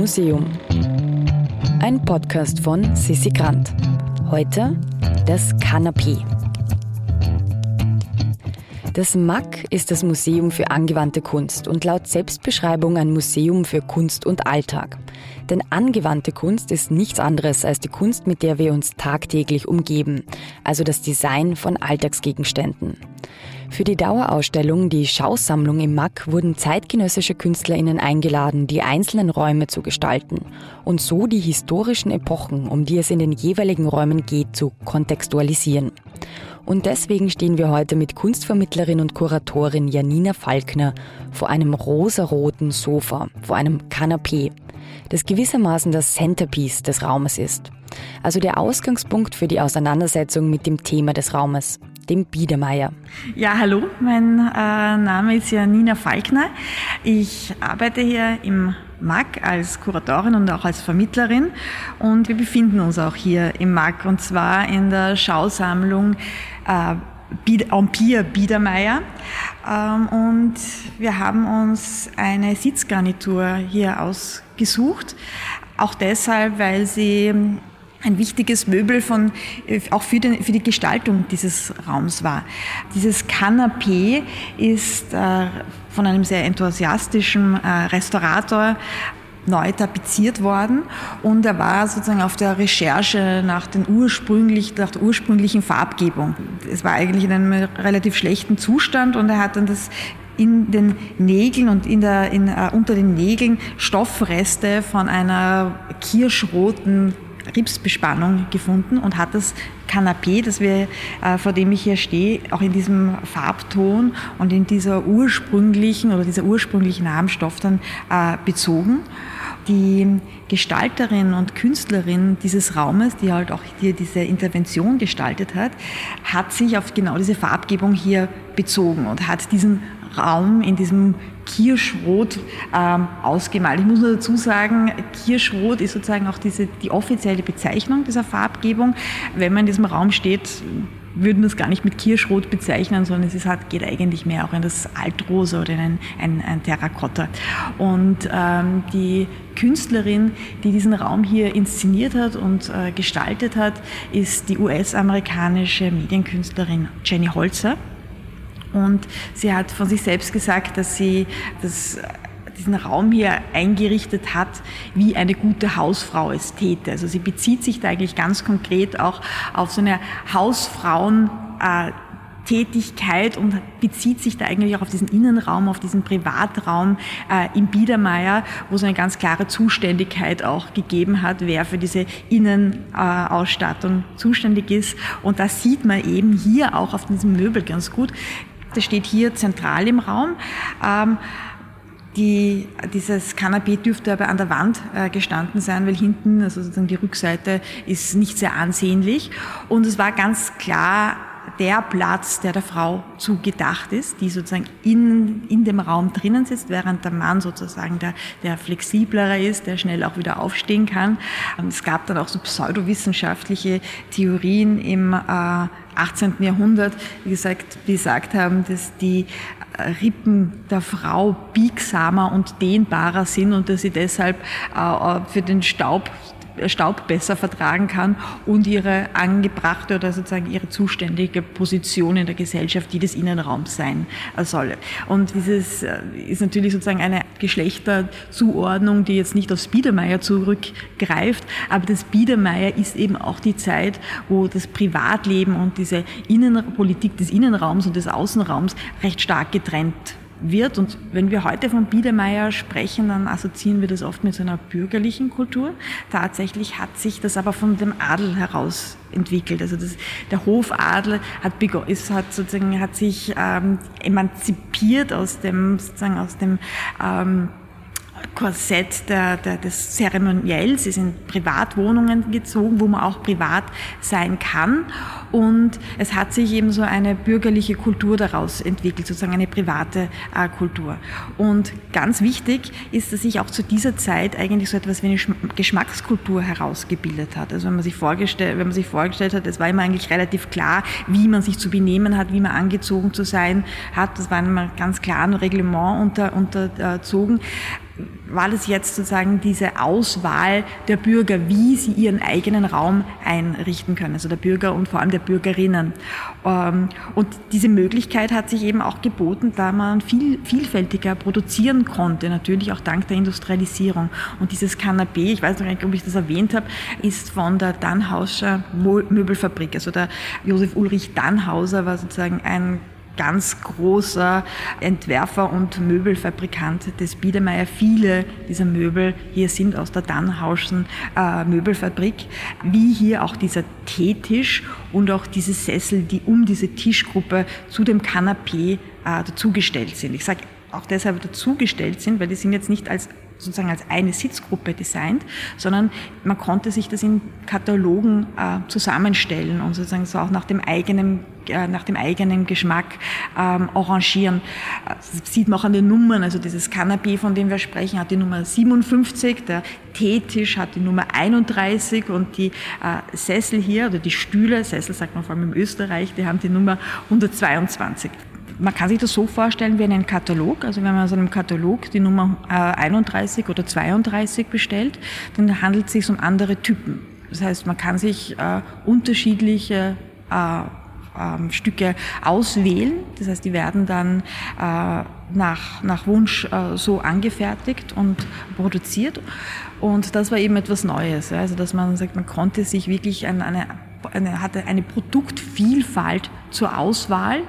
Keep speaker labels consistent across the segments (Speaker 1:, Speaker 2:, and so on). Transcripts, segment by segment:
Speaker 1: Museum. Ein Podcast von Sissi Grant. Heute das Kanapee. Das MAC ist das Museum für angewandte Kunst und laut Selbstbeschreibung ein Museum für Kunst und Alltag. Denn angewandte Kunst ist nichts anderes als die Kunst, mit der wir uns tagtäglich umgeben, also das Design von Alltagsgegenständen. Für die Dauerausstellung Die Schausammlung im MAC wurden zeitgenössische KünstlerInnen eingeladen, die einzelnen Räume zu gestalten und so die historischen Epochen, um die es in den jeweiligen Räumen geht, zu kontextualisieren. Und deswegen stehen wir heute mit Kunstvermittlerin und Kuratorin Janina Falkner vor einem rosaroten Sofa, vor einem Kanapee, das gewissermaßen das Centerpiece des Raumes ist. Also der Ausgangspunkt für die Auseinandersetzung mit dem Thema des Raumes dem Biedermeier.
Speaker 2: Ja, hallo, mein äh, Name ist ja Nina Falkner. Ich arbeite hier im MAG als Kuratorin und auch als Vermittlerin und wir befinden uns auch hier im MAG und zwar in der Schausammlung äh, Empire Biedermeier. Ähm, und wir haben uns eine Sitzgarnitur hier ausgesucht. Auch deshalb, weil sie ein wichtiges Möbel von, äh, auch für, den, für die Gestaltung dieses Raums war. Dieses Kanapee ist äh, von einem sehr enthusiastischen äh, Restaurator neu tapeziert worden und er war sozusagen auf der Recherche nach, den ursprünglich, nach der ursprünglichen Farbgebung. Es war eigentlich in einem relativ schlechten Zustand und er hat dann das in den Nägeln und in der, in, uh, unter den Nägeln Stoffreste von einer kirschroten Ripsbespannung gefunden und hat das Kanapee, das wir, äh, vor dem ich hier stehe, auch in diesem Farbton und in dieser ursprünglichen oder dieser ursprünglichen Namenstoff dann äh, bezogen. Die Gestalterin und Künstlerin dieses Raumes, die halt auch hier diese Intervention gestaltet hat, hat sich auf genau diese Farbgebung hier bezogen und hat diesen Raum in diesem Kirschrot ähm, ausgemalt. Ich muss nur dazu sagen, Kirschrot ist sozusagen auch diese, die offizielle Bezeichnung dieser Farbgebung. Wenn man in diesem Raum steht, würden wir es gar nicht mit Kirschrot bezeichnen, sondern es ist halt, geht eigentlich mehr auch in das Altrosa oder in ein, ein, ein Terrakotta. Und ähm, die Künstlerin, die diesen Raum hier inszeniert hat und äh, gestaltet hat, ist die US-amerikanische Medienkünstlerin Jenny Holzer. Und sie hat von sich selbst gesagt, dass sie das diesen Raum hier eingerichtet hat, wie eine gute Hausfrau es täte. Also sie bezieht sich da eigentlich ganz konkret auch auf so eine Hausfrauen äh, Tätigkeit und bezieht sich da eigentlich auch auf diesen Innenraum, auf diesen Privatraum äh, im Biedermeier, wo es eine ganz klare Zuständigkeit auch gegeben hat, wer für diese Innenausstattung äh, zuständig ist. Und das sieht man eben hier auch auf diesem Möbel ganz gut. Das steht hier zentral im Raum. Ähm, die, dieses Kanapee dürfte aber an der Wand äh, gestanden sein, weil hinten, also sozusagen die Rückseite, ist nicht sehr ansehnlich. Und es war ganz klar der Platz, der der Frau zugedacht ist, die sozusagen in, in dem Raum drinnen sitzt, während der Mann sozusagen der, der flexiblerer ist, der schnell auch wieder aufstehen kann. Und es gab dann auch so pseudowissenschaftliche Theorien im äh, 18. Jahrhundert, wie gesagt, die gesagt haben, dass die äh, Rippen der Frau biegsamer und dehnbarer sind und dass sie deshalb äh, für den Staub Staub besser vertragen kann und ihre angebrachte oder sozusagen ihre zuständige Position in der Gesellschaft, die des Innenraums sein soll. Und dieses äh, ist natürlich sozusagen eine Geschlechterzuordnung, die jetzt nicht auf Biedermeier zurückgreift, aber das Biedermeier ist eben auch die Zeit, wo das Privatleben und diese Innenpolitik des Innenraums und des Außenraums recht stark getrennt wird. Und wenn wir heute von Biedermeier sprechen, dann assoziieren wir das oft mit so einer bürgerlichen Kultur. Tatsächlich hat sich das aber von dem Adel heraus entwickelt. Also das, der Hofadel hat, ist, hat sozusagen hat sich ähm, emanzipiert aus dem sozusagen aus dem ähm, Korsett der, der, des Zeremoniells, ist in Privatwohnungen gezogen, wo man auch privat sein kann und es hat sich eben so eine bürgerliche Kultur daraus entwickelt, sozusagen eine private äh, Kultur. Und ganz wichtig ist, dass sich auch zu dieser Zeit eigentlich so etwas wie eine Geschmackskultur herausgebildet hat. Also wenn man sich vorgestellt, wenn man sich vorgestellt hat, es war immer eigentlich relativ klar, wie man sich zu benehmen hat, wie man angezogen zu sein hat. Das war immer ganz klar ein Reglement unter, unterzogen war das jetzt sozusagen diese Auswahl der Bürger, wie sie ihren eigenen Raum einrichten können, also der Bürger und vor allem der Bürgerinnen. Ähm, und diese Möglichkeit hat sich eben auch geboten, da man viel vielfältiger produzieren konnte, natürlich auch dank der Industrialisierung. Und dieses Kanapé, ich weiß noch nicht, ob ich das erwähnt habe, ist von der Dannhauscher Möbelfabrik. Also der Josef Ulrich Dannhauser war sozusagen ein ganz großer Entwerfer und Möbelfabrikant des Biedermeier. Viele dieser Möbel hier sind aus der Dannhauschen äh, Möbelfabrik, wie hier auch dieser Teetisch und auch diese Sessel, die um diese Tischgruppe zu dem Kanapee äh, dazugestellt sind. Ich sage auch deshalb dazugestellt sind, weil die sind jetzt nicht als sozusagen als eine Sitzgruppe designt, sondern man konnte sich das in Katalogen äh, zusammenstellen und sozusagen so auch nach dem eigenen äh, nach dem eigenen Geschmack ähm, arrangieren. Das sieht man auch an den Nummern, also dieses Canapé, von dem wir sprechen, hat die Nummer 57, der Teetisch hat die Nummer 31 und die äh, Sessel hier, oder die Stühle, Sessel sagt man vor allem in Österreich, die haben die Nummer 122 man kann sich das so vorstellen wie einen Katalog. Also wenn man aus einem Katalog die Nummer 31 äh, oder 32 bestellt, dann handelt es sich um andere Typen. Das heißt, man kann sich äh, unterschiedliche äh, ähm, Stücke auswählen. Das heißt, die werden dann äh, nach, nach Wunsch äh, so angefertigt und produziert. Und das war eben etwas Neues. Also, dass man sagt, man konnte sich wirklich eine, eine, eine hatte eine Produktvielfalt zur Auswahl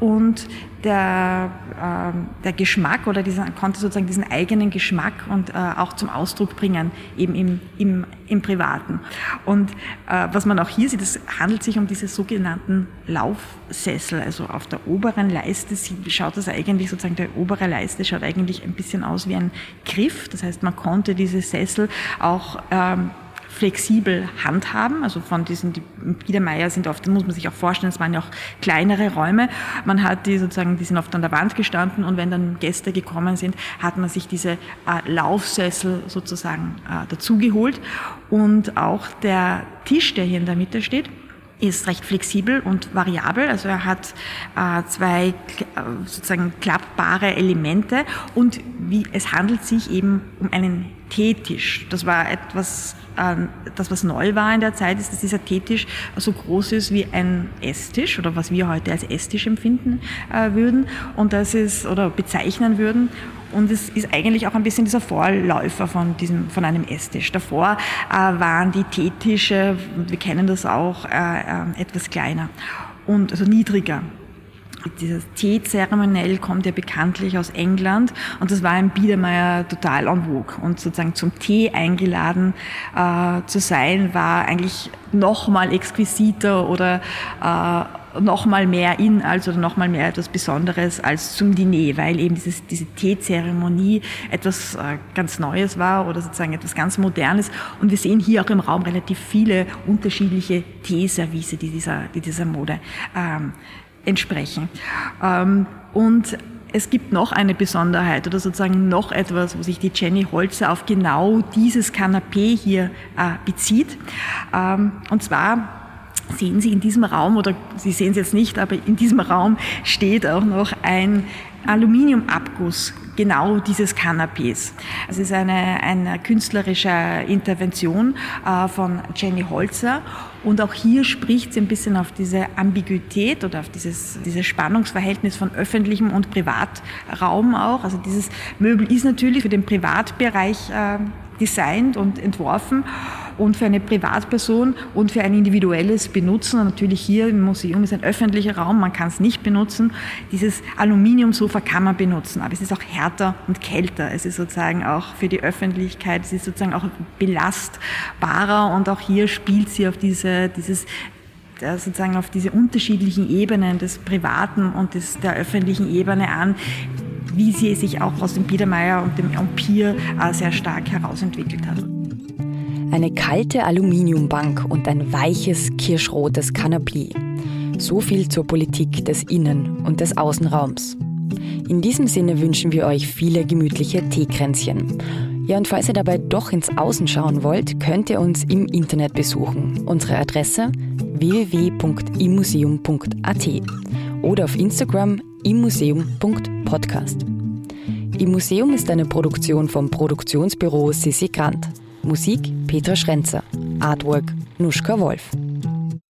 Speaker 2: und der, äh, der Geschmack oder dieser, konnte sozusagen diesen eigenen Geschmack und äh, auch zum Ausdruck bringen, eben im, im, im Privaten. Und äh, was man auch hier sieht, es handelt sich um diese sogenannten Laufsessel. Also auf der oberen Leiste schaut das eigentlich sozusagen, der obere Leiste schaut eigentlich ein bisschen aus wie ein Griff. Das heißt, man konnte diese Sessel auch ähm, flexibel handhaben. Also von diesen, die Biedermeier sind oft, muss man sich auch vorstellen, es waren ja auch kleinere Räume. Man hat die sozusagen, die sind oft an der Wand gestanden und wenn dann Gäste gekommen sind, hat man sich diese äh, Laufsessel sozusagen äh, dazugeholt. Und auch der Tisch, der hier in der Mitte steht, ist recht flexibel und variabel. Also er hat äh, zwei äh, sozusagen klappbare Elemente und wie, es handelt sich eben um einen Teetisch. Das war etwas ähm, das, was neu war in der Zeit, ist, dass dieser Teetisch so groß ist wie ein Esstisch oder was wir heute als Esstisch empfinden äh, würden und das ist oder bezeichnen würden. Und es ist eigentlich auch ein bisschen dieser Vorläufer von diesem, von einem Esstisch. Davor äh, waren die Teetische, wir kennen das auch, äh, etwas kleiner und also niedriger. Dieses Tee-Zeremoniell kommt ja bekanntlich aus England und das war im Biedermeier total en vogue. Und sozusagen zum Tee eingeladen äh, zu sein, war eigentlich noch mal exquisiter oder äh, noch mal mehr in, also noch mal mehr etwas Besonderes als zum Diner, weil eben dieses, diese Teezeremonie etwas äh, ganz Neues war oder sozusagen etwas ganz Modernes. Und wir sehen hier auch im Raum relativ viele unterschiedliche Teeservice, die dieser, die dieser Mode ähm, entsprechen. Ähm, und es gibt noch eine Besonderheit oder sozusagen noch etwas, wo sich die Jenny Holzer auf genau dieses Kanapee hier äh, bezieht. Ähm, und zwar sehen Sie in diesem Raum, oder Sie sehen es jetzt nicht, aber in diesem Raum steht auch noch ein Aluminiumabguss genau dieses Kanapés. Es ist eine, eine künstlerische Intervention äh, von Jenny Holzer und auch hier spricht sie ein bisschen auf diese Ambiguität oder auf dieses, dieses Spannungsverhältnis von öffentlichem und Privatraum auch. Also dieses Möbel ist natürlich für den Privatbereich äh, designt und entworfen und für eine Privatperson und für ein individuelles Benutzen. Und natürlich hier im Museum ist ein öffentlicher Raum, man kann es nicht benutzen. Dieses Aluminiumsofa kann man benutzen, aber es ist auch härter und kälter. Es ist sozusagen auch für die Öffentlichkeit, es ist sozusagen auch belastbarer und auch hier spielt sie auf diese, dieses sozusagen auf diese unterschiedlichen Ebenen des privaten und des, der öffentlichen Ebene an, wie sie sich auch aus dem Biedermeier und dem Empire äh, sehr stark herausentwickelt hat.
Speaker 1: Eine kalte Aluminiumbank und ein weiches kirschrotes Kanapee. So viel zur Politik des Innen- und des Außenraums. In diesem Sinne wünschen wir euch viele gemütliche Teekränzchen. Ja, und falls ihr dabei doch ins Außen schauen wollt, könnt ihr uns im Internet besuchen. Unsere Adresse www.imuseum.at oder auf Instagram immuseum.podcast. Im Museum ist eine Produktion vom Produktionsbüro Sissi Grant. Musik Petra Schrenzer. Artwork Nuschka Wolf.